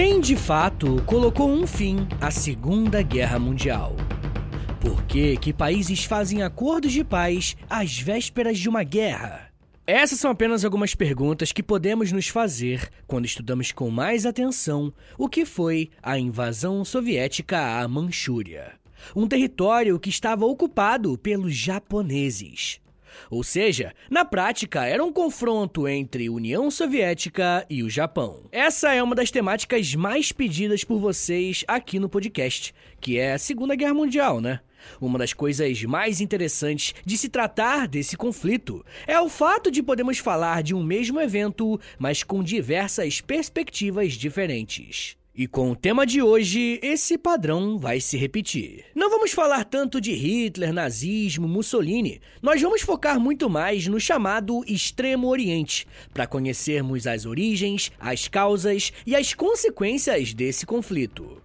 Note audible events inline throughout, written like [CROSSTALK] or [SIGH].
Quem de fato colocou um fim à Segunda Guerra Mundial? Por que, que países fazem acordos de paz às vésperas de uma guerra? Essas são apenas algumas perguntas que podemos nos fazer quando estudamos com mais atenção o que foi a invasão soviética à Manchúria, um território que estava ocupado pelos japoneses. Ou seja, na prática, era um confronto entre União Soviética e o Japão. Essa é uma das temáticas mais pedidas por vocês aqui no podcast, que é a Segunda Guerra Mundial, né? Uma das coisas mais interessantes de se tratar desse conflito é o fato de podermos falar de um mesmo evento, mas com diversas perspectivas diferentes. E com o tema de hoje, esse padrão vai se repetir. Não vamos falar tanto de Hitler, nazismo, Mussolini. Nós vamos focar muito mais no chamado Extremo Oriente, para conhecermos as origens, as causas e as consequências desse conflito.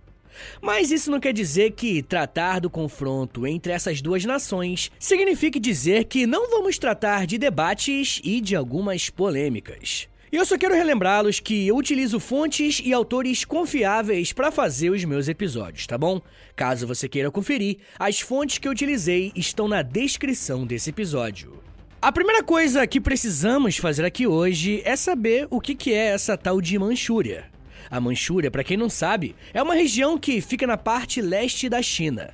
Mas isso não quer dizer que tratar do confronto entre essas duas nações signifique dizer que não vamos tratar de debates e de algumas polêmicas. E eu só quero relembrá-los que eu utilizo fontes e autores confiáveis para fazer os meus episódios, tá bom? Caso você queira conferir, as fontes que eu utilizei estão na descrição desse episódio. A primeira coisa que precisamos fazer aqui hoje é saber o que é essa tal de Manchúria. A Manchúria, para quem não sabe, é uma região que fica na parte leste da China.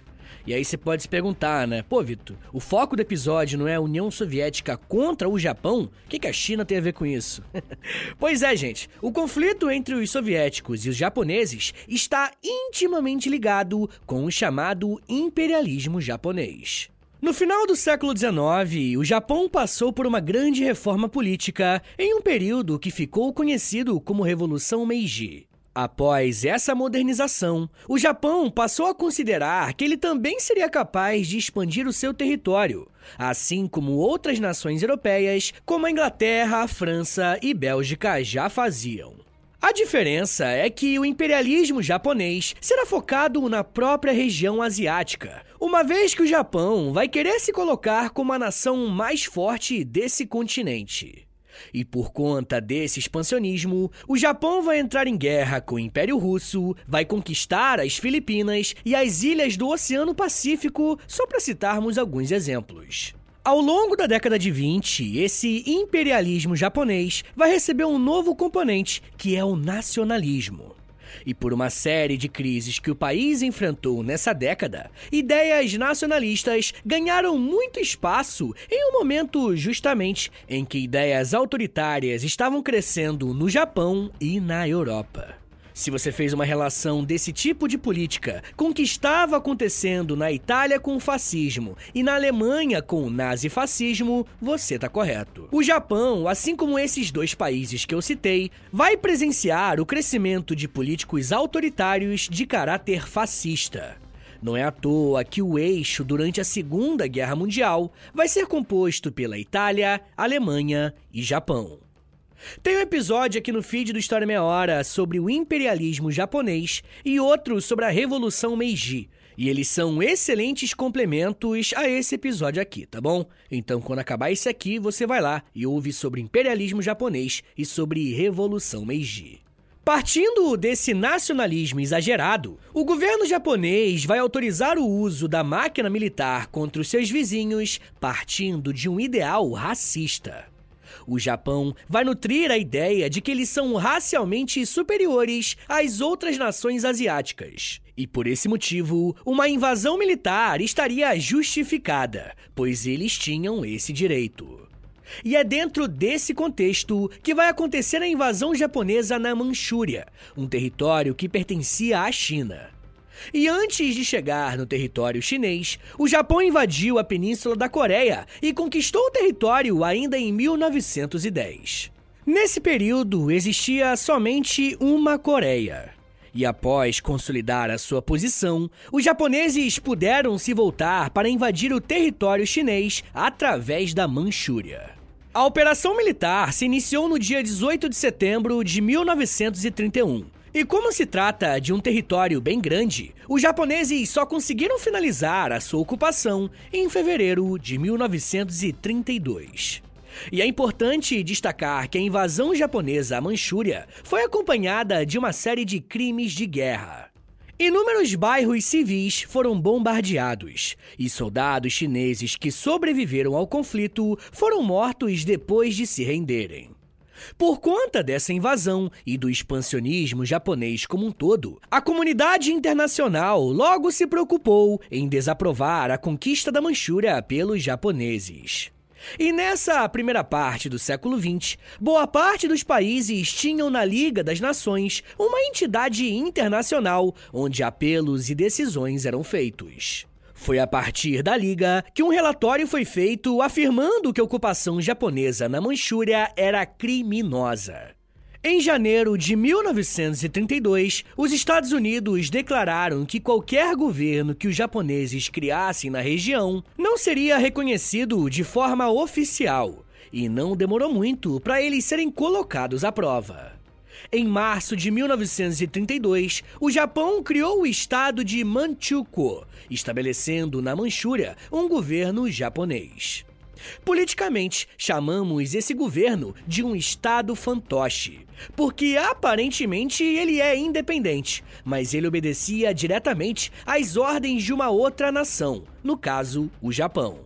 E aí você pode se perguntar, né? Pô, Vitor, o foco do episódio não é a União Soviética contra o Japão? O que, que a China tem a ver com isso? [LAUGHS] pois é, gente. O conflito entre os soviéticos e os japoneses está intimamente ligado com o chamado imperialismo japonês. No final do século XIX, o Japão passou por uma grande reforma política em um período que ficou conhecido como Revolução Meiji. Após essa modernização, o Japão passou a considerar que ele também seria capaz de expandir o seu território, assim como outras nações europeias, como a Inglaterra, a França e Bélgica já faziam. A diferença é que o imperialismo japonês será focado na própria região asiática, uma vez que o Japão vai querer se colocar como a nação mais forte desse continente. E por conta desse expansionismo, o Japão vai entrar em guerra com o Império Russo, vai conquistar as Filipinas e as ilhas do Oceano Pacífico, só para citarmos alguns exemplos. Ao longo da década de 20, esse imperialismo japonês vai receber um novo componente, que é o nacionalismo. E por uma série de crises que o país enfrentou nessa década, ideias nacionalistas ganharam muito espaço em um momento justamente em que ideias autoritárias estavam crescendo no Japão e na Europa. Se você fez uma relação desse tipo de política com o que estava acontecendo na Itália com o fascismo e na Alemanha com o nazifascismo, você está correto. O Japão, assim como esses dois países que eu citei, vai presenciar o crescimento de políticos autoritários de caráter fascista. Não é à toa que o eixo durante a Segunda Guerra Mundial vai ser composto pela Itália, Alemanha e Japão. Tem um episódio aqui no feed do História Meia Hora sobre o imperialismo japonês e outro sobre a Revolução Meiji. E eles são excelentes complementos a esse episódio aqui, tá bom? Então, quando acabar esse aqui, você vai lá e ouve sobre imperialismo japonês e sobre Revolução Meiji. Partindo desse nacionalismo exagerado, o governo japonês vai autorizar o uso da máquina militar contra os seus vizinhos, partindo de um ideal racista. O Japão vai nutrir a ideia de que eles são racialmente superiores às outras nações asiáticas. E por esse motivo, uma invasão militar estaria justificada, pois eles tinham esse direito. E é dentro desse contexto que vai acontecer a invasão japonesa na Manchúria, um território que pertencia à China. E antes de chegar no território chinês, o Japão invadiu a península da Coreia e conquistou o território ainda em 1910. Nesse período existia somente uma Coreia. E após consolidar a sua posição, os japoneses puderam se voltar para invadir o território chinês através da Manchúria. A operação militar se iniciou no dia 18 de setembro de 1931 e como se trata de um território bem grande, os japoneses só conseguiram finalizar a sua ocupação em fevereiro de 1932. E é importante destacar que a invasão japonesa à Manchúria foi acompanhada de uma série de crimes de guerra. Inúmeros bairros civis foram bombardeados, e soldados chineses que sobreviveram ao conflito foram mortos depois de se renderem. Por conta dessa invasão e do expansionismo japonês como um todo, a comunidade internacional logo se preocupou em desaprovar a conquista da Manchúria pelos japoneses. E nessa primeira parte do século XX, boa parte dos países tinham na Liga das Nações uma entidade internacional onde apelos e decisões eram feitos. Foi a partir da Liga que um relatório foi feito afirmando que a ocupação japonesa na Manchúria era criminosa. Em janeiro de 1932, os Estados Unidos declararam que qualquer governo que os japoneses criassem na região não seria reconhecido de forma oficial, e não demorou muito para eles serem colocados à prova. Em março de 1932, o Japão criou o estado de Manchukuo, estabelecendo na Manchúria um governo japonês. Politicamente, chamamos esse governo de um Estado fantoche, porque aparentemente ele é independente, mas ele obedecia diretamente às ordens de uma outra nação, no caso, o Japão.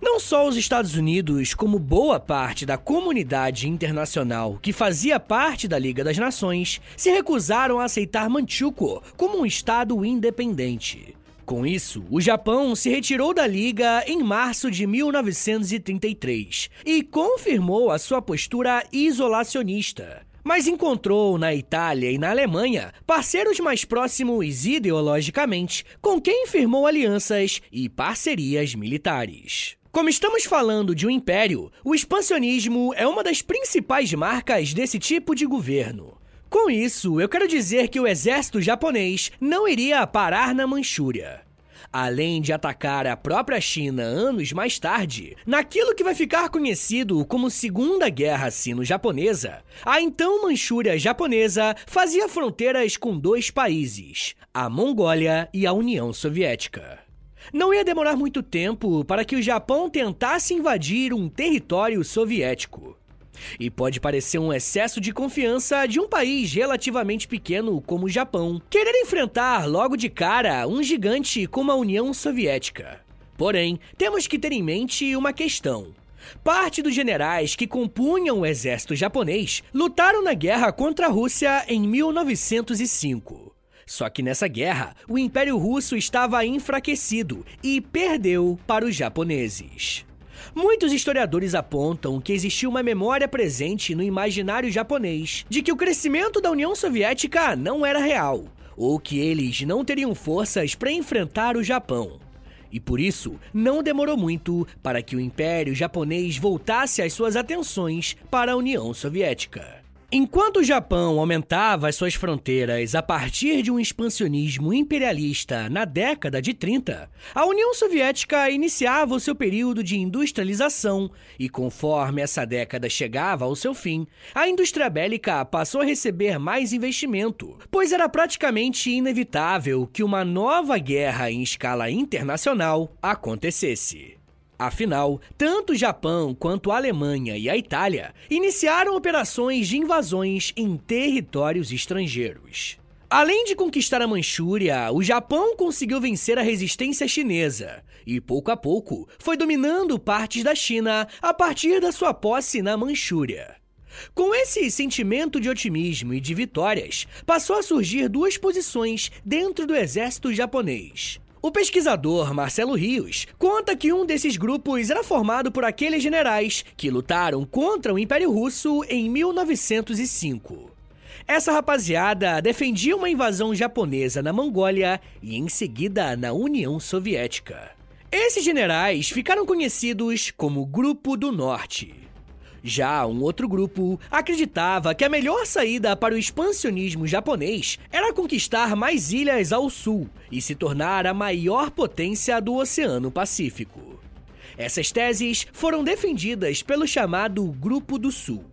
Não só os Estados Unidos, como boa parte da comunidade internacional que fazia parte da Liga das Nações, se recusaram a aceitar Manchukuo como um Estado independente. Com isso, o Japão se retirou da Liga em março de 1933 e confirmou a sua postura isolacionista mas encontrou na Itália e na Alemanha parceiros mais próximos ideologicamente, com quem firmou alianças e parcerias militares. Como estamos falando de um império, o expansionismo é uma das principais marcas desse tipo de governo. Com isso, eu quero dizer que o exército japonês não iria parar na Manchúria. Além de atacar a própria China anos mais tarde, naquilo que vai ficar conhecido como Segunda Guerra Sino-Japonesa, a então Manchúria japonesa fazia fronteiras com dois países, a Mongólia e a União Soviética. Não ia demorar muito tempo para que o Japão tentasse invadir um território soviético. E pode parecer um excesso de confiança de um país relativamente pequeno como o Japão querer enfrentar logo de cara um gigante como a União Soviética. Porém, temos que ter em mente uma questão. Parte dos generais que compunham o exército japonês lutaram na guerra contra a Rússia em 1905. Só que nessa guerra, o Império Russo estava enfraquecido e perdeu para os japoneses. Muitos historiadores apontam que existiu uma memória presente no imaginário japonês de que o crescimento da União Soviética não era real, ou que eles não teriam forças para enfrentar o Japão. E por isso, não demorou muito para que o Império Japonês voltasse as suas atenções para a União Soviética. Enquanto o Japão aumentava as suas fronteiras a partir de um expansionismo imperialista na década de 30, a União Soviética iniciava o seu período de industrialização e, conforme essa década chegava ao seu fim, a indústria bélica passou a receber mais investimento, pois era praticamente inevitável que uma nova guerra em escala internacional acontecesse. Afinal, tanto o Japão quanto a Alemanha e a Itália iniciaram operações de invasões em territórios estrangeiros. Além de conquistar a Manchúria, o Japão conseguiu vencer a resistência chinesa e, pouco a pouco, foi dominando partes da China a partir da sua posse na Manchúria. Com esse sentimento de otimismo e de vitórias, passou a surgir duas posições dentro do exército japonês: o pesquisador Marcelo Rios conta que um desses grupos era formado por aqueles generais que lutaram contra o Império Russo em 1905. Essa rapaziada defendia uma invasão japonesa na Mongólia e em seguida na União Soviética. Esses generais ficaram conhecidos como Grupo do Norte. Já um outro grupo acreditava que a melhor saída para o expansionismo japonês era conquistar mais ilhas ao sul e se tornar a maior potência do Oceano Pacífico. Essas teses foram defendidas pelo chamado Grupo do Sul.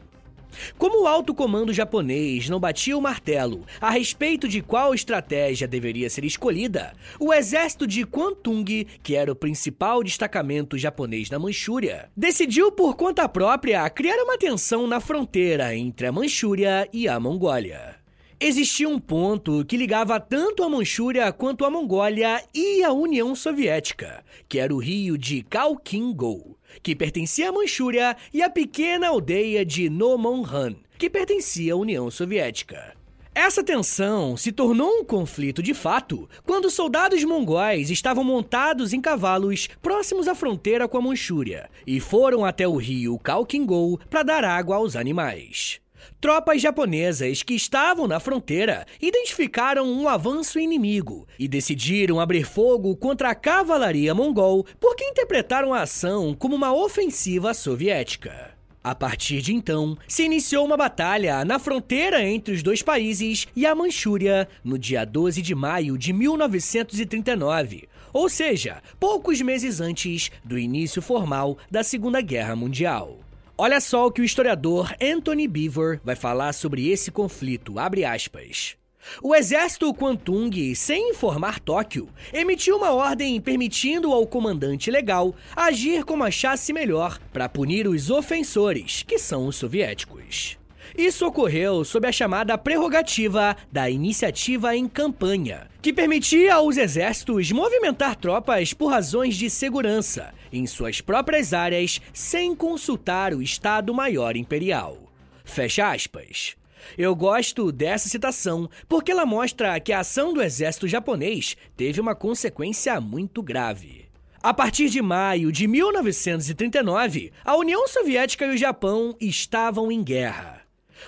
Como o alto comando japonês não batia o martelo a respeito de qual estratégia deveria ser escolhida, o exército de Kwantung, que era o principal destacamento japonês na Manchúria, decidiu por conta própria criar uma tensão na fronteira entre a Manchúria e a Mongólia. Existia um ponto que ligava tanto a Manchúria quanto a Mongólia e a União Soviética, que era o rio de Khalkhin-Gol, que pertencia à Manchúria, e a pequena aldeia de Nomonhan, que pertencia à União Soviética. Essa tensão se tornou um conflito de fato quando soldados mongóis estavam montados em cavalos próximos à fronteira com a Manchúria e foram até o rio Khalkhin-Gol para dar água aos animais. Tropas japonesas que estavam na fronteira identificaram um avanço inimigo e decidiram abrir fogo contra a cavalaria mongol porque interpretaram a ação como uma ofensiva soviética. A partir de então, se iniciou uma batalha na fronteira entre os dois países e a Manchúria no dia 12 de maio de 1939, ou seja, poucos meses antes do início formal da Segunda Guerra Mundial. Olha só o que o historiador Anthony Beaver vai falar sobre esse conflito. O exército Kwantung, sem informar Tóquio, emitiu uma ordem permitindo ao comandante legal agir como achasse melhor para punir os ofensores, que são os soviéticos. Isso ocorreu sob a chamada prerrogativa da iniciativa em campanha, que permitia aos exércitos movimentar tropas por razões de segurança em suas próprias áreas sem consultar o Estado-Maior Imperial. Fecha aspas. Eu gosto dessa citação porque ela mostra que a ação do exército japonês teve uma consequência muito grave. A partir de maio de 1939, a União Soviética e o Japão estavam em guerra.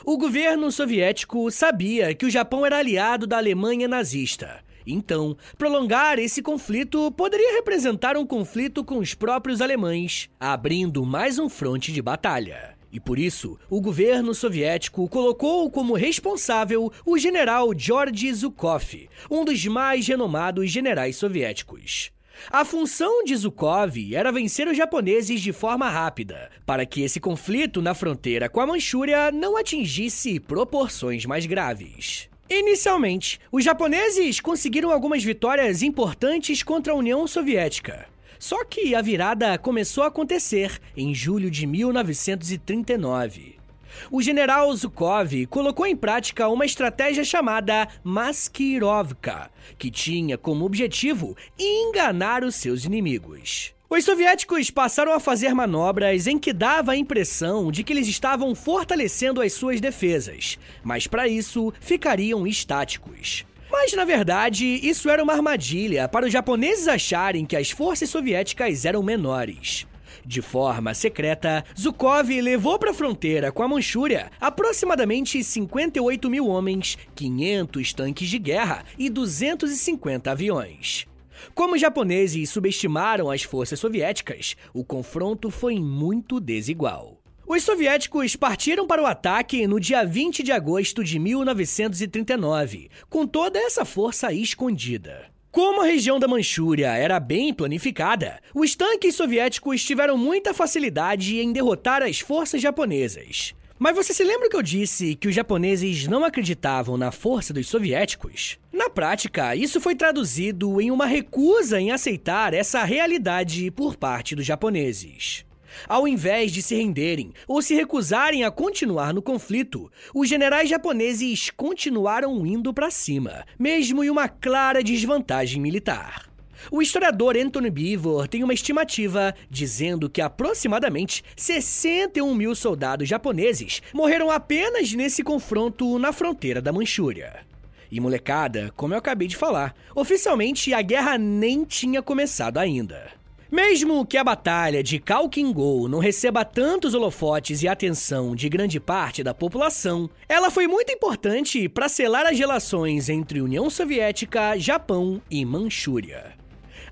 O governo soviético sabia que o Japão era aliado da Alemanha nazista. Então, prolongar esse conflito poderia representar um conflito com os próprios alemães, abrindo mais um fronte de batalha. E por isso, o governo soviético colocou como responsável o general Georgy Zhukov, um dos mais renomados generais soviéticos. A função de Zhukov era vencer os japoneses de forma rápida, para que esse conflito na fronteira com a Manchúria não atingisse proporções mais graves. Inicialmente, os japoneses conseguiram algumas vitórias importantes contra a União Soviética. Só que a virada começou a acontecer em julho de 1939 o general Zhukov colocou em prática uma estratégia chamada Maskirovka, que tinha como objetivo enganar os seus inimigos. Os soviéticos passaram a fazer manobras em que dava a impressão de que eles estavam fortalecendo as suas defesas, mas para isso ficariam estáticos. Mas na verdade, isso era uma armadilha para os japoneses acharem que as forças soviéticas eram menores. De forma secreta, Zhukov levou para a fronteira com a Manchúria aproximadamente 58 mil homens, 500 tanques de guerra e 250 aviões. Como os japoneses subestimaram as forças soviéticas, o confronto foi muito desigual. Os soviéticos partiram para o ataque no dia 20 de agosto de 1939, com toda essa força escondida. Como a região da Manchúria era bem planificada, os tanques soviéticos tiveram muita facilidade em derrotar as forças japonesas. Mas você se lembra que eu disse que os japoneses não acreditavam na força dos soviéticos? Na prática, isso foi traduzido em uma recusa em aceitar essa realidade por parte dos japoneses. Ao invés de se renderem ou se recusarem a continuar no conflito, os generais japoneses continuaram indo para cima, mesmo em uma clara desvantagem militar. O historiador Anthony Beaver tem uma estimativa dizendo que aproximadamente 61 mil soldados japoneses morreram apenas nesse confronto na fronteira da Manchúria. E molecada, como eu acabei de falar, oficialmente a guerra nem tinha começado ainda. Mesmo que a batalha de Kalkingol não receba tantos holofotes e atenção de grande parte da população, ela foi muito importante para selar as relações entre União Soviética, Japão e Manchúria.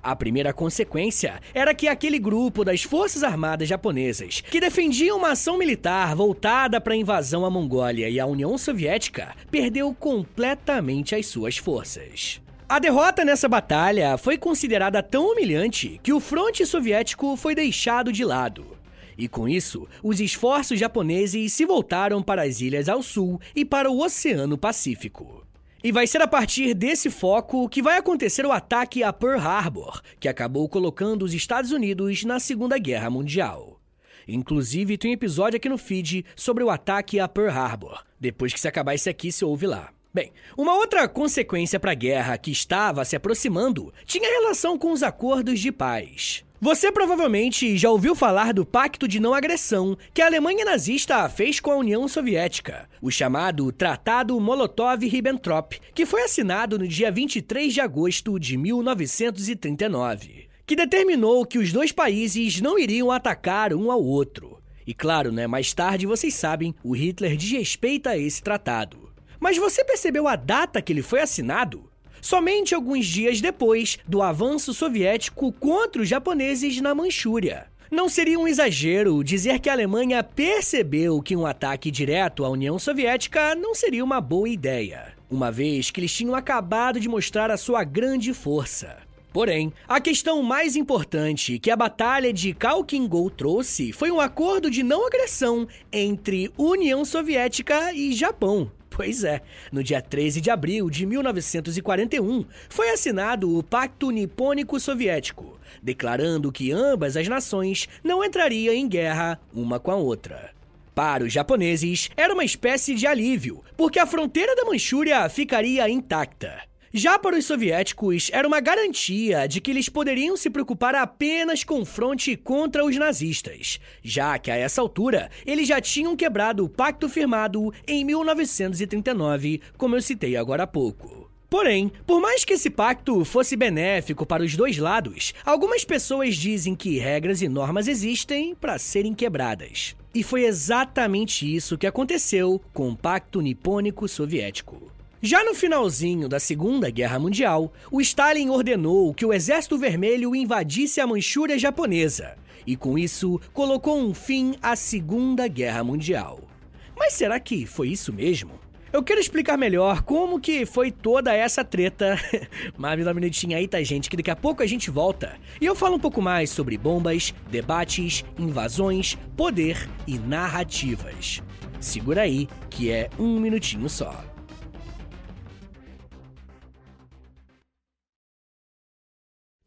A primeira consequência era que aquele grupo das Forças Armadas japonesas, que defendiam uma ação militar voltada para a invasão à Mongólia e à União Soviética, perdeu completamente as suas forças. A derrota nessa batalha foi considerada tão humilhante que o fronte soviético foi deixado de lado. E com isso, os esforços japoneses se voltaram para as ilhas ao sul e para o Oceano Pacífico. E vai ser a partir desse foco que vai acontecer o ataque a Pearl Harbor, que acabou colocando os Estados Unidos na Segunda Guerra Mundial. Inclusive, tem um episódio aqui no feed sobre o ataque a Pearl Harbor. Depois que se acabar esse aqui, se ouve lá. Bem, uma outra consequência para a guerra que estava se aproximando tinha relação com os acordos de paz. Você provavelmente já ouviu falar do Pacto de Não Agressão que a Alemanha nazista fez com a União Soviética, o chamado Tratado Molotov-Ribbentrop, que foi assinado no dia 23 de agosto de 1939, que determinou que os dois países não iriam atacar um ao outro. E claro, né, mais tarde vocês sabem, o Hitler desrespeita esse tratado. Mas você percebeu a data que ele foi assinado? somente alguns dias depois do avanço soviético contra os japoneses na Manchúria. Não seria um exagero dizer que a Alemanha percebeu que um ataque direto à União Soviética não seria uma boa ideia, uma vez que eles tinham acabado de mostrar a sua grande força. Porém, a questão mais importante que a Batalha de Khalkhin Gol trouxe foi um acordo de não agressão entre União Soviética e Japão. Pois é, no dia 13 de abril de 1941 foi assinado o Pacto Nipônico Soviético, declarando que ambas as nações não entrariam em guerra uma com a outra. Para os japoneses, era uma espécie de alívio, porque a fronteira da Manchúria ficaria intacta. Já para os soviéticos, era uma garantia de que eles poderiam se preocupar apenas com o fronte contra os nazistas, já que a essa altura eles já tinham quebrado o pacto firmado em 1939, como eu citei agora há pouco. Porém, por mais que esse pacto fosse benéfico para os dois lados, algumas pessoas dizem que regras e normas existem para serem quebradas. E foi exatamente isso que aconteceu com o Pacto Nipônico Soviético. Já no finalzinho da Segunda Guerra Mundial, o Stalin ordenou que o Exército Vermelho invadisse a Manchúria japonesa e, com isso, colocou um fim à Segunda Guerra Mundial. Mas será que foi isso mesmo? Eu quero explicar melhor como que foi toda essa treta, [LAUGHS] mas me dá um minutinho aí, tá, gente, que daqui a pouco a gente volta. E eu falo um pouco mais sobre bombas, debates, invasões, poder e narrativas. Segura aí, que é um minutinho só.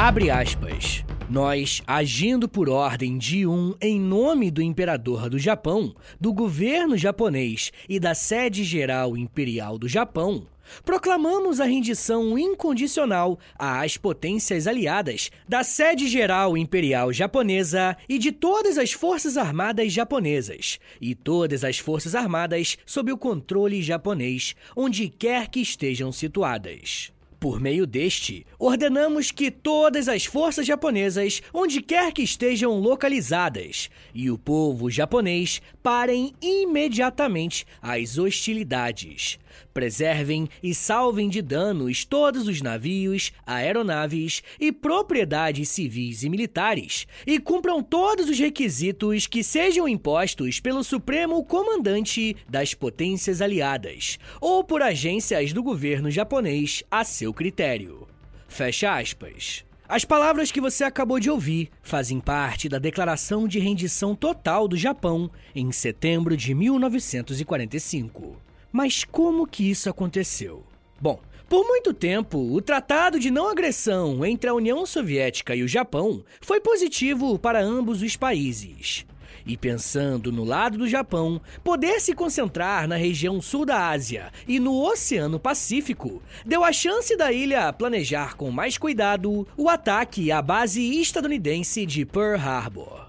Abre aspas. Nós, agindo por ordem de um em nome do imperador do Japão, do governo japonês e da sede geral imperial do Japão, proclamamos a rendição incondicional às potências aliadas da sede geral imperial japonesa e de todas as forças armadas japonesas e todas as forças armadas sob o controle japonês, onde quer que estejam situadas. Por meio deste, ordenamos que todas as forças japonesas, onde quer que estejam localizadas, e o povo japonês parem imediatamente as hostilidades, Preservem e salvem de danos todos os navios, aeronaves e propriedades civis e militares, e cumpram todos os requisitos que sejam impostos pelo Supremo Comandante das Potências Aliadas, ou por agências do governo japonês a seu critério. Fecha aspas. As palavras que você acabou de ouvir fazem parte da Declaração de Rendição Total do Japão em setembro de 1945. Mas como que isso aconteceu? Bom, por muito tempo, o Tratado de Não Agressão entre a União Soviética e o Japão foi positivo para ambos os países. E pensando no lado do Japão, poder se concentrar na região sul da Ásia e no Oceano Pacífico deu a chance da ilha planejar com mais cuidado o ataque à base estadunidense de Pearl Harbor.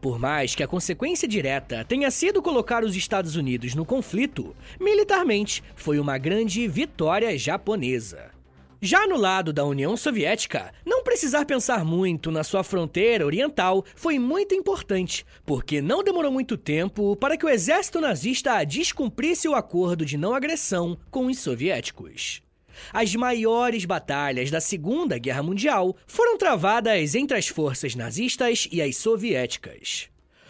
Por mais que a consequência direta tenha sido colocar os Estados Unidos no conflito, militarmente foi uma grande vitória japonesa. Já no lado da União Soviética, não precisar pensar muito na sua fronteira oriental foi muito importante, porque não demorou muito tempo para que o exército nazista descumprisse o acordo de não agressão com os soviéticos. As maiores batalhas da Segunda Guerra Mundial foram travadas entre as forças nazistas e as soviéticas.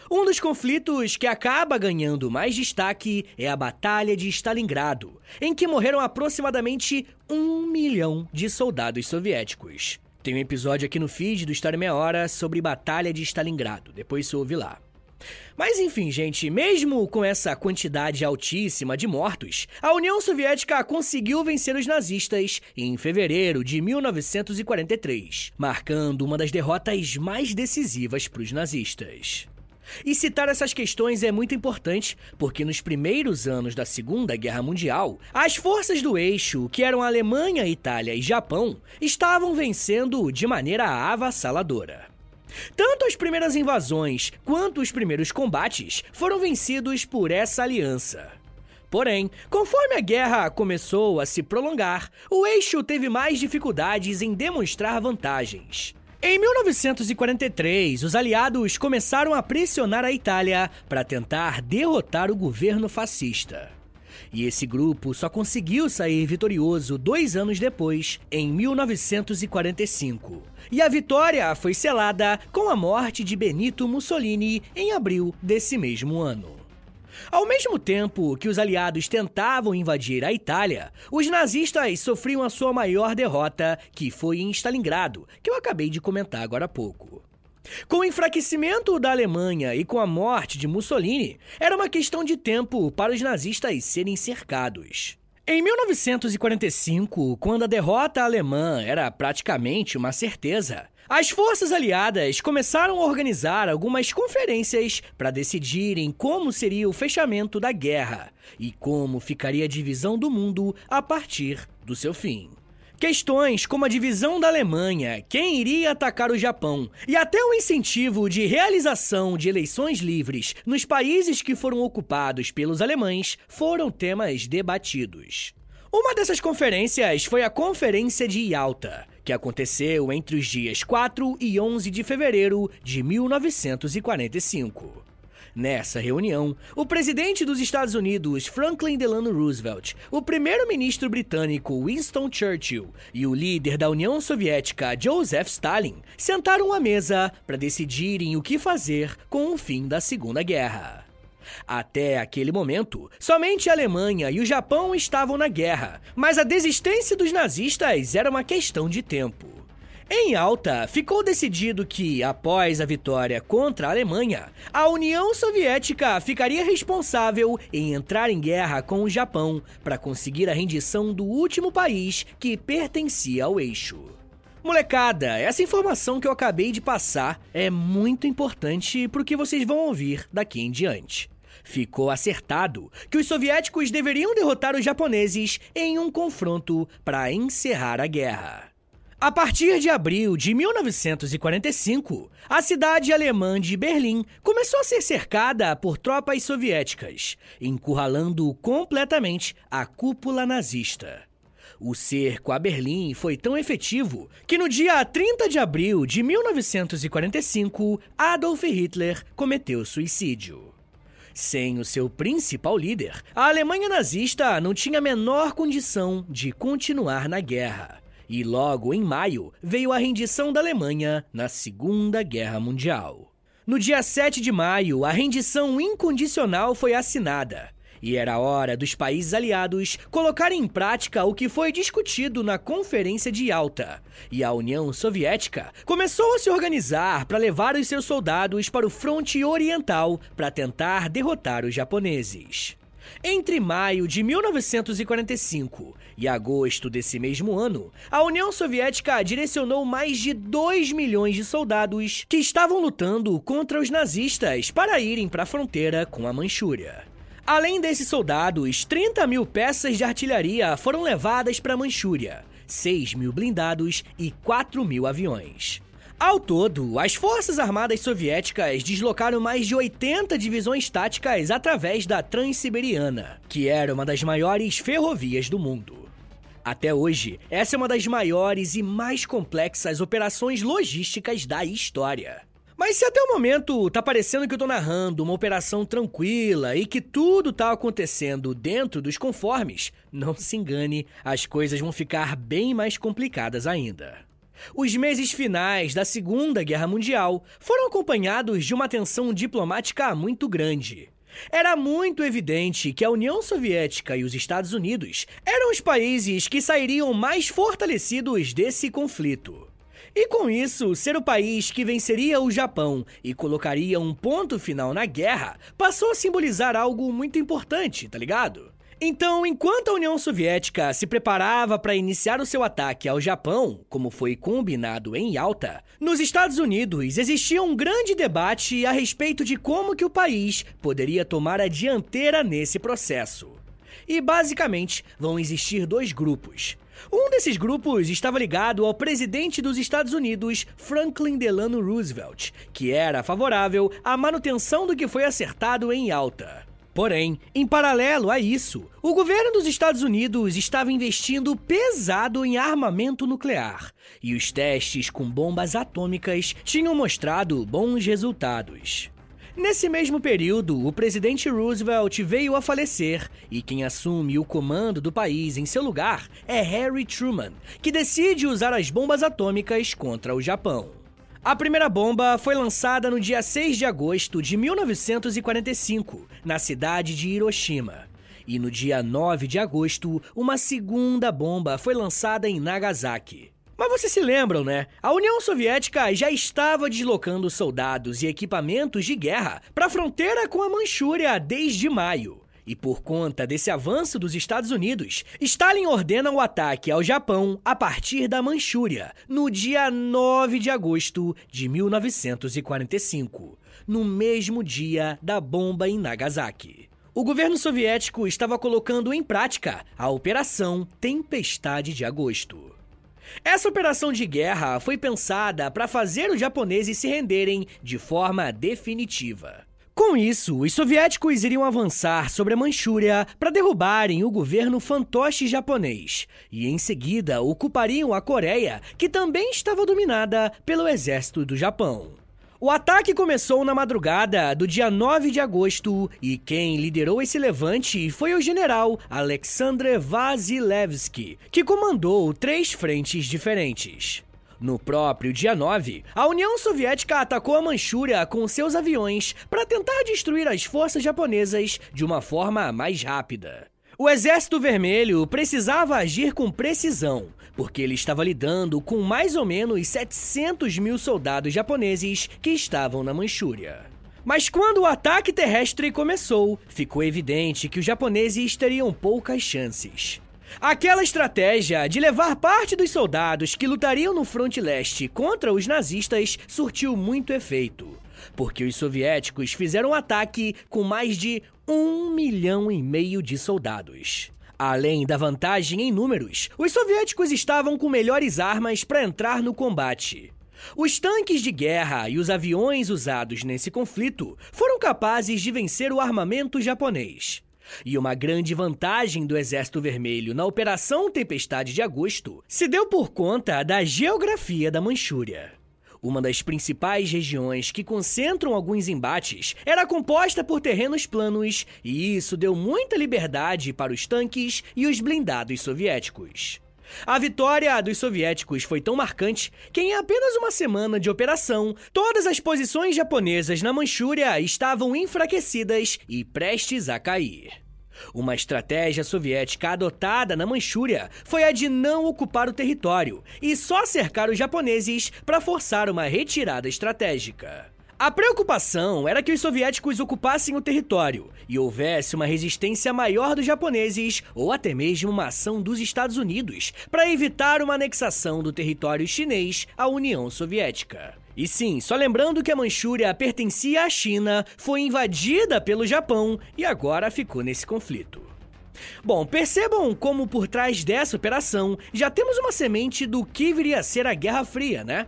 Um dos conflitos que acaba ganhando mais destaque é a Batalha de Stalingrado, em que morreram aproximadamente um milhão de soldados soviéticos. Tem um episódio aqui no feed do História Meia Hora sobre Batalha de Stalingrado, depois você ouve lá. Mas enfim, gente, mesmo com essa quantidade altíssima de mortos, a União Soviética conseguiu vencer os nazistas em fevereiro de 1943, marcando uma das derrotas mais decisivas para os nazistas. E citar essas questões é muito importante, porque nos primeiros anos da Segunda Guerra Mundial, as forças do eixo, que eram Alemanha, Itália e Japão, estavam vencendo de maneira avassaladora. Tanto as primeiras invasões quanto os primeiros combates foram vencidos por essa aliança. Porém, conforme a guerra começou a se prolongar, o eixo teve mais dificuldades em demonstrar vantagens. Em 1943, os aliados começaram a pressionar a Itália para tentar derrotar o governo fascista. E esse grupo só conseguiu sair vitorioso dois anos depois, em 1945. E a vitória foi selada com a morte de Benito Mussolini em abril desse mesmo ano. Ao mesmo tempo que os aliados tentavam invadir a Itália, os nazistas sofriam a sua maior derrota, que foi em Stalingrado, que eu acabei de comentar agora há pouco. Com o enfraquecimento da Alemanha e com a morte de Mussolini, era uma questão de tempo para os nazistas serem cercados. Em 1945, quando a derrota alemã era praticamente uma certeza, as forças aliadas começaram a organizar algumas conferências para decidirem como seria o fechamento da guerra e como ficaria a divisão do mundo a partir do seu fim. Questões como a divisão da Alemanha, quem iria atacar o Japão e até o incentivo de realização de eleições livres nos países que foram ocupados pelos alemães foram temas debatidos. Uma dessas conferências foi a Conferência de Yalta, que aconteceu entre os dias 4 e 11 de fevereiro de 1945. Nessa reunião, o presidente dos Estados Unidos, Franklin Delano Roosevelt, o primeiro-ministro britânico Winston Churchill e o líder da União Soviética, Joseph Stalin, sentaram à mesa para decidirem o que fazer com o fim da Segunda Guerra. Até aquele momento, somente a Alemanha e o Japão estavam na guerra, mas a desistência dos nazistas era uma questão de tempo. Em alta, ficou decidido que, após a vitória contra a Alemanha, a União Soviética ficaria responsável em entrar em guerra com o Japão para conseguir a rendição do último país que pertencia ao eixo. Molecada, essa informação que eu acabei de passar é muito importante para o que vocês vão ouvir daqui em diante. Ficou acertado que os soviéticos deveriam derrotar os japoneses em um confronto para encerrar a guerra. A partir de abril de 1945, a cidade alemã de Berlim começou a ser cercada por tropas soviéticas, encurralando completamente a cúpula nazista. O cerco a Berlim foi tão efetivo que no dia 30 de abril de 1945, Adolf Hitler cometeu suicídio. Sem o seu principal líder, a Alemanha nazista não tinha a menor condição de continuar na guerra. E logo em maio veio a rendição da Alemanha na Segunda Guerra Mundial. No dia 7 de maio, a rendição incondicional foi assinada. E era hora dos países aliados colocarem em prática o que foi discutido na Conferência de Yalta. E a União Soviética começou a se organizar para levar os seus soldados para o fronte oriental para tentar derrotar os japoneses. Entre maio de 1945 e agosto desse mesmo ano, a União Soviética direcionou mais de 2 milhões de soldados que estavam lutando contra os nazistas para irem para a fronteira com a Manchúria. Além desses soldados, 30 mil peças de artilharia foram levadas para a Manchúria, 6 mil blindados e 4 mil aviões. Ao todo, as Forças Armadas Soviéticas deslocaram mais de 80 divisões táticas através da Transiberiana, que era uma das maiores ferrovias do mundo. Até hoje, essa é uma das maiores e mais complexas operações logísticas da história. Mas se até o momento tá parecendo que eu tô narrando uma operação tranquila e que tudo tá acontecendo dentro dos conformes, não se engane, as coisas vão ficar bem mais complicadas ainda. Os meses finais da Segunda Guerra Mundial foram acompanhados de uma tensão diplomática muito grande. Era muito evidente que a União Soviética e os Estados Unidos eram os países que sairiam mais fortalecidos desse conflito. E com isso, ser o país que venceria o Japão e colocaria um ponto final na guerra passou a simbolizar algo muito importante, tá ligado? Então, enquanto a União Soviética se preparava para iniciar o seu ataque ao Japão, como foi combinado em Yalta, nos Estados Unidos existia um grande debate a respeito de como que o país poderia tomar a dianteira nesse processo. E basicamente vão existir dois grupos. Um desses grupos estava ligado ao presidente dos Estados Unidos, Franklin Delano Roosevelt, que era favorável à manutenção do que foi acertado em Yalta. Porém, em paralelo a isso, o governo dos Estados Unidos estava investindo pesado em armamento nuclear, e os testes com bombas atômicas tinham mostrado bons resultados. Nesse mesmo período, o presidente Roosevelt veio a falecer e quem assume o comando do país em seu lugar é Harry Truman, que decide usar as bombas atômicas contra o Japão. A primeira bomba foi lançada no dia 6 de agosto de 1945, na cidade de Hiroshima. E no dia 9 de agosto, uma segunda bomba foi lançada em Nagasaki. Mas vocês se lembram, né? A União Soviética já estava deslocando soldados e equipamentos de guerra para a fronteira com a Manchúria desde maio. E por conta desse avanço dos Estados Unidos, Stalin ordena o ataque ao Japão a partir da Manchúria, no dia 9 de agosto de 1945, no mesmo dia da bomba em Nagasaki. O governo soviético estava colocando em prática a Operação Tempestade de Agosto. Essa operação de guerra foi pensada para fazer os japoneses se renderem de forma definitiva. Com isso, os soviéticos iriam avançar sobre a Manchúria para derrubarem o governo fantoche japonês e, em seguida, ocupariam a Coreia, que também estava dominada pelo exército do Japão. O ataque começou na madrugada do dia 9 de agosto e quem liderou esse levante foi o general Alexandre Vasilevsky, que comandou três frentes diferentes. No próprio dia 9, a União Soviética atacou a Manchúria com seus aviões para tentar destruir as forças japonesas de uma forma mais rápida. O Exército Vermelho precisava agir com precisão, porque ele estava lidando com mais ou menos 700 mil soldados japoneses que estavam na Manchúria. Mas quando o ataque terrestre começou, ficou evidente que os japoneses teriam poucas chances. Aquela estratégia de levar parte dos soldados que lutariam no fronte leste contra os nazistas surtiu muito efeito, porque os soviéticos fizeram um ataque com mais de um milhão e meio de soldados. Além da vantagem em números, os soviéticos estavam com melhores armas para entrar no combate. Os tanques de guerra e os aviões usados nesse conflito foram capazes de vencer o armamento japonês. E uma grande vantagem do Exército Vermelho na Operação Tempestade de Agosto se deu por conta da geografia da Manchúria. Uma das principais regiões que concentram alguns embates era composta por terrenos planos, e isso deu muita liberdade para os tanques e os blindados soviéticos. A vitória dos soviéticos foi tão marcante que, em apenas uma semana de operação, todas as posições japonesas na Manchúria estavam enfraquecidas e prestes a cair. Uma estratégia soviética adotada na Manchúria foi a de não ocupar o território e só cercar os japoneses para forçar uma retirada estratégica. A preocupação era que os soviéticos ocupassem o território e houvesse uma resistência maior dos japoneses ou até mesmo uma ação dos Estados Unidos para evitar uma anexação do território chinês à União Soviética. E sim, só lembrando que a Manchúria pertencia à China, foi invadida pelo Japão e agora ficou nesse conflito. Bom, percebam como por trás dessa operação já temos uma semente do que viria a ser a Guerra Fria, né?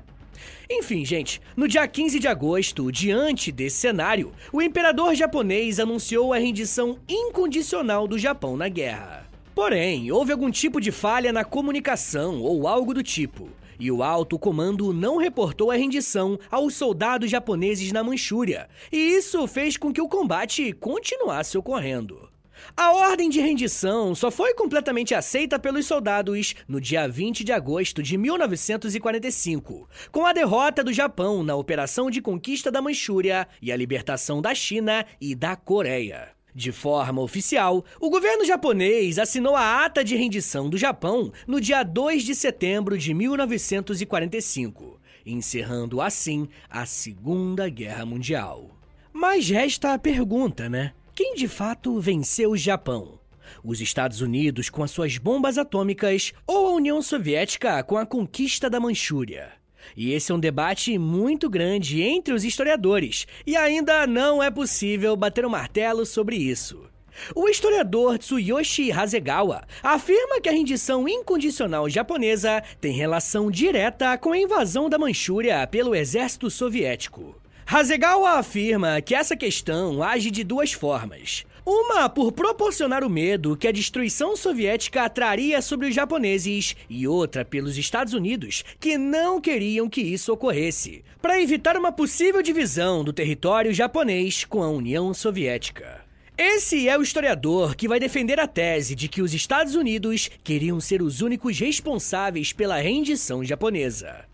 Enfim, gente, no dia 15 de agosto, diante desse cenário, o imperador japonês anunciou a rendição incondicional do Japão na guerra. Porém, houve algum tipo de falha na comunicação ou algo do tipo, e o alto comando não reportou a rendição aos soldados japoneses na Manchúria, e isso fez com que o combate continuasse ocorrendo. A ordem de rendição só foi completamente aceita pelos soldados no dia 20 de agosto de 1945, com a derrota do Japão na Operação de Conquista da Manchúria e a libertação da China e da Coreia. De forma oficial, o governo japonês assinou a ata de rendição do Japão no dia 2 de setembro de 1945, encerrando assim a Segunda Guerra Mundial. Mas resta a pergunta, né? Quem de fato venceu o Japão? Os Estados Unidos com as suas bombas atômicas ou a União Soviética com a conquista da Manchúria? E esse é um debate muito grande entre os historiadores, e ainda não é possível bater o um martelo sobre isso. O historiador Tsuyoshi Hasegawa afirma que a rendição incondicional japonesa tem relação direta com a invasão da Manchúria pelo exército soviético. Hasegawa afirma que essa questão age de duas formas. Uma por proporcionar o medo que a destruição soviética traria sobre os japoneses, e outra pelos Estados Unidos, que não queriam que isso ocorresse, para evitar uma possível divisão do território japonês com a União Soviética. Esse é o historiador que vai defender a tese de que os Estados Unidos queriam ser os únicos responsáveis pela rendição japonesa.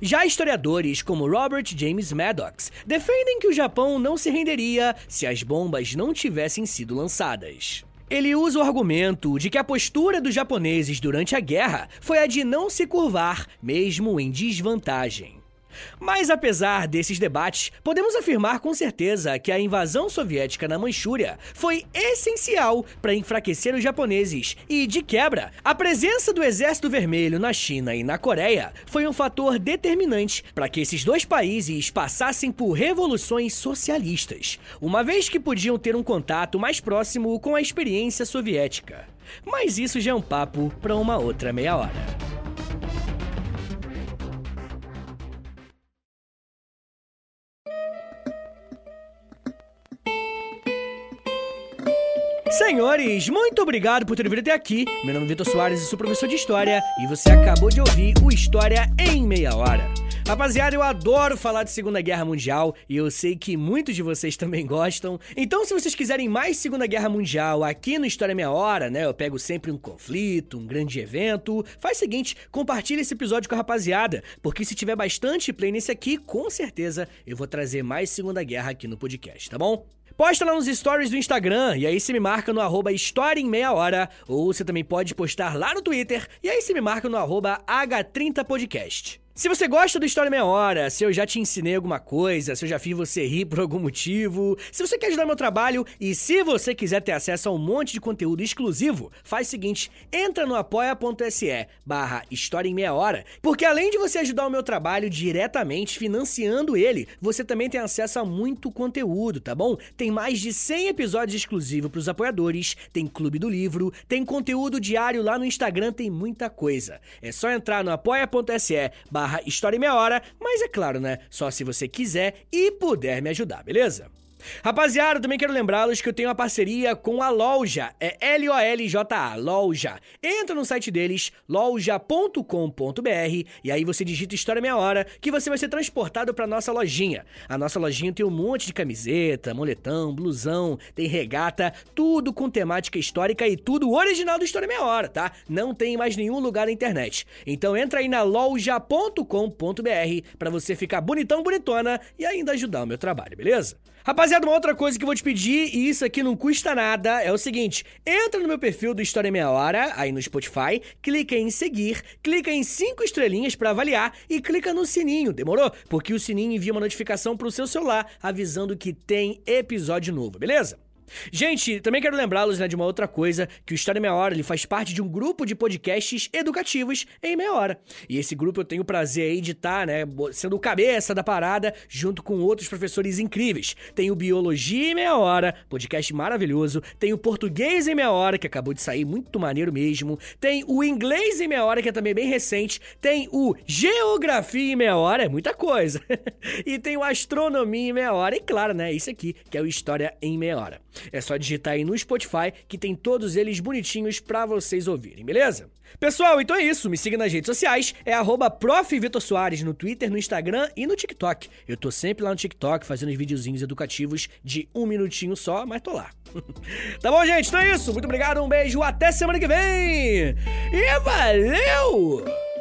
Já historiadores como Robert James Maddox defendem que o Japão não se renderia se as bombas não tivessem sido lançadas. Ele usa o argumento de que a postura dos japoneses durante a guerra foi a de não se curvar, mesmo em desvantagem. Mas apesar desses debates, podemos afirmar com certeza que a invasão soviética na Manchúria foi essencial para enfraquecer os japoneses e, de quebra, a presença do Exército Vermelho na China e na Coreia foi um fator determinante para que esses dois países passassem por revoluções socialistas, uma vez que podiam ter um contato mais próximo com a experiência soviética. Mas isso já é um papo para uma outra meia hora. Senhores, muito obrigado por ter vindo até aqui. Meu nome é Vitor Soares e sou professor de História e você acabou de ouvir o História em Meia Hora. Rapaziada, eu adoro falar de Segunda Guerra Mundial e eu sei que muitos de vocês também gostam. Então, se vocês quiserem mais Segunda Guerra Mundial aqui no História Meia Hora, né? Eu pego sempre um conflito, um grande evento. Faz o seguinte, compartilha esse episódio com a rapaziada, porque se tiver bastante play nesse aqui, com certeza eu vou trazer mais Segunda Guerra aqui no podcast, tá bom? Posta lá nos stories do Instagram e aí você me marca no arroba História em Meia Hora. Ou você também pode postar lá no Twitter e aí você me marca no arroba H30podcast. Se você gosta do História Meia Hora, se eu já te ensinei alguma coisa, se eu já fiz você rir por algum motivo, se você quer ajudar meu trabalho e se você quiser ter acesso a um monte de conteúdo exclusivo, faz o seguinte, entra no apoia.se barra História em Meia Hora, porque além de você ajudar o meu trabalho diretamente financiando ele, você também tem acesso a muito conteúdo, tá bom? Tem mais de 100 episódios exclusivos para os apoiadores, tem clube do livro, tem conteúdo diário lá no Instagram, tem muita coisa. É só entrar no apoia.se barra barra História em Meia Hora, mas é claro, né? Só se você quiser e puder me ajudar, beleza? Rapaziada, também quero lembrá-los que eu tenho uma parceria com a Loja, é L-O-L-J-A, Loja. Entra no site deles, loja.com.br, e aí você digita História Meia Hora, que você vai ser transportado para nossa lojinha. A nossa lojinha tem um monte de camiseta, moletão, blusão, tem regata, tudo com temática histórica e tudo original do História Meia Hora, tá? Não tem mais nenhum lugar na internet. Então entra aí na loja.com.br para você ficar bonitão, bonitona e ainda ajudar o meu trabalho, beleza? Rapaziada, uma outra coisa que eu vou te pedir, e isso aqui não custa nada, é o seguinte: entra no meu perfil do História Meia Hora, aí no Spotify, clica em seguir, clica em cinco estrelinhas para avaliar e clica no sininho, demorou? Porque o sininho envia uma notificação pro seu celular avisando que tem episódio novo, beleza? Gente, também quero lembrá-los né, de uma outra coisa, que o História Meia Hora ele faz parte de um grupo de podcasts educativos em meia hora. E esse grupo eu tenho o prazer aí de estar, tá, né, sendo o cabeça da parada, junto com outros professores incríveis. Tem o Biologia em Meia Hora, podcast maravilhoso. Tem o Português em Meia Hora, que acabou de sair, muito maneiro mesmo. Tem o Inglês em Meia Hora, que é também bem recente. Tem o Geografia em Meia Hora, é muita coisa. [LAUGHS] e tem o Astronomia em Meia Hora. E claro, né, isso aqui, que é o História em Meia Hora. É só digitar aí no Spotify que tem todos eles bonitinhos para vocês ouvirem, beleza? Pessoal, então é isso. Me siga nas redes sociais. É arroba no Twitter, no Instagram e no TikTok. Eu tô sempre lá no TikTok fazendo os videozinhos educativos de um minutinho só, mas tô lá. [LAUGHS] tá bom, gente? Então é isso. Muito obrigado, um beijo, até semana que vem! E valeu!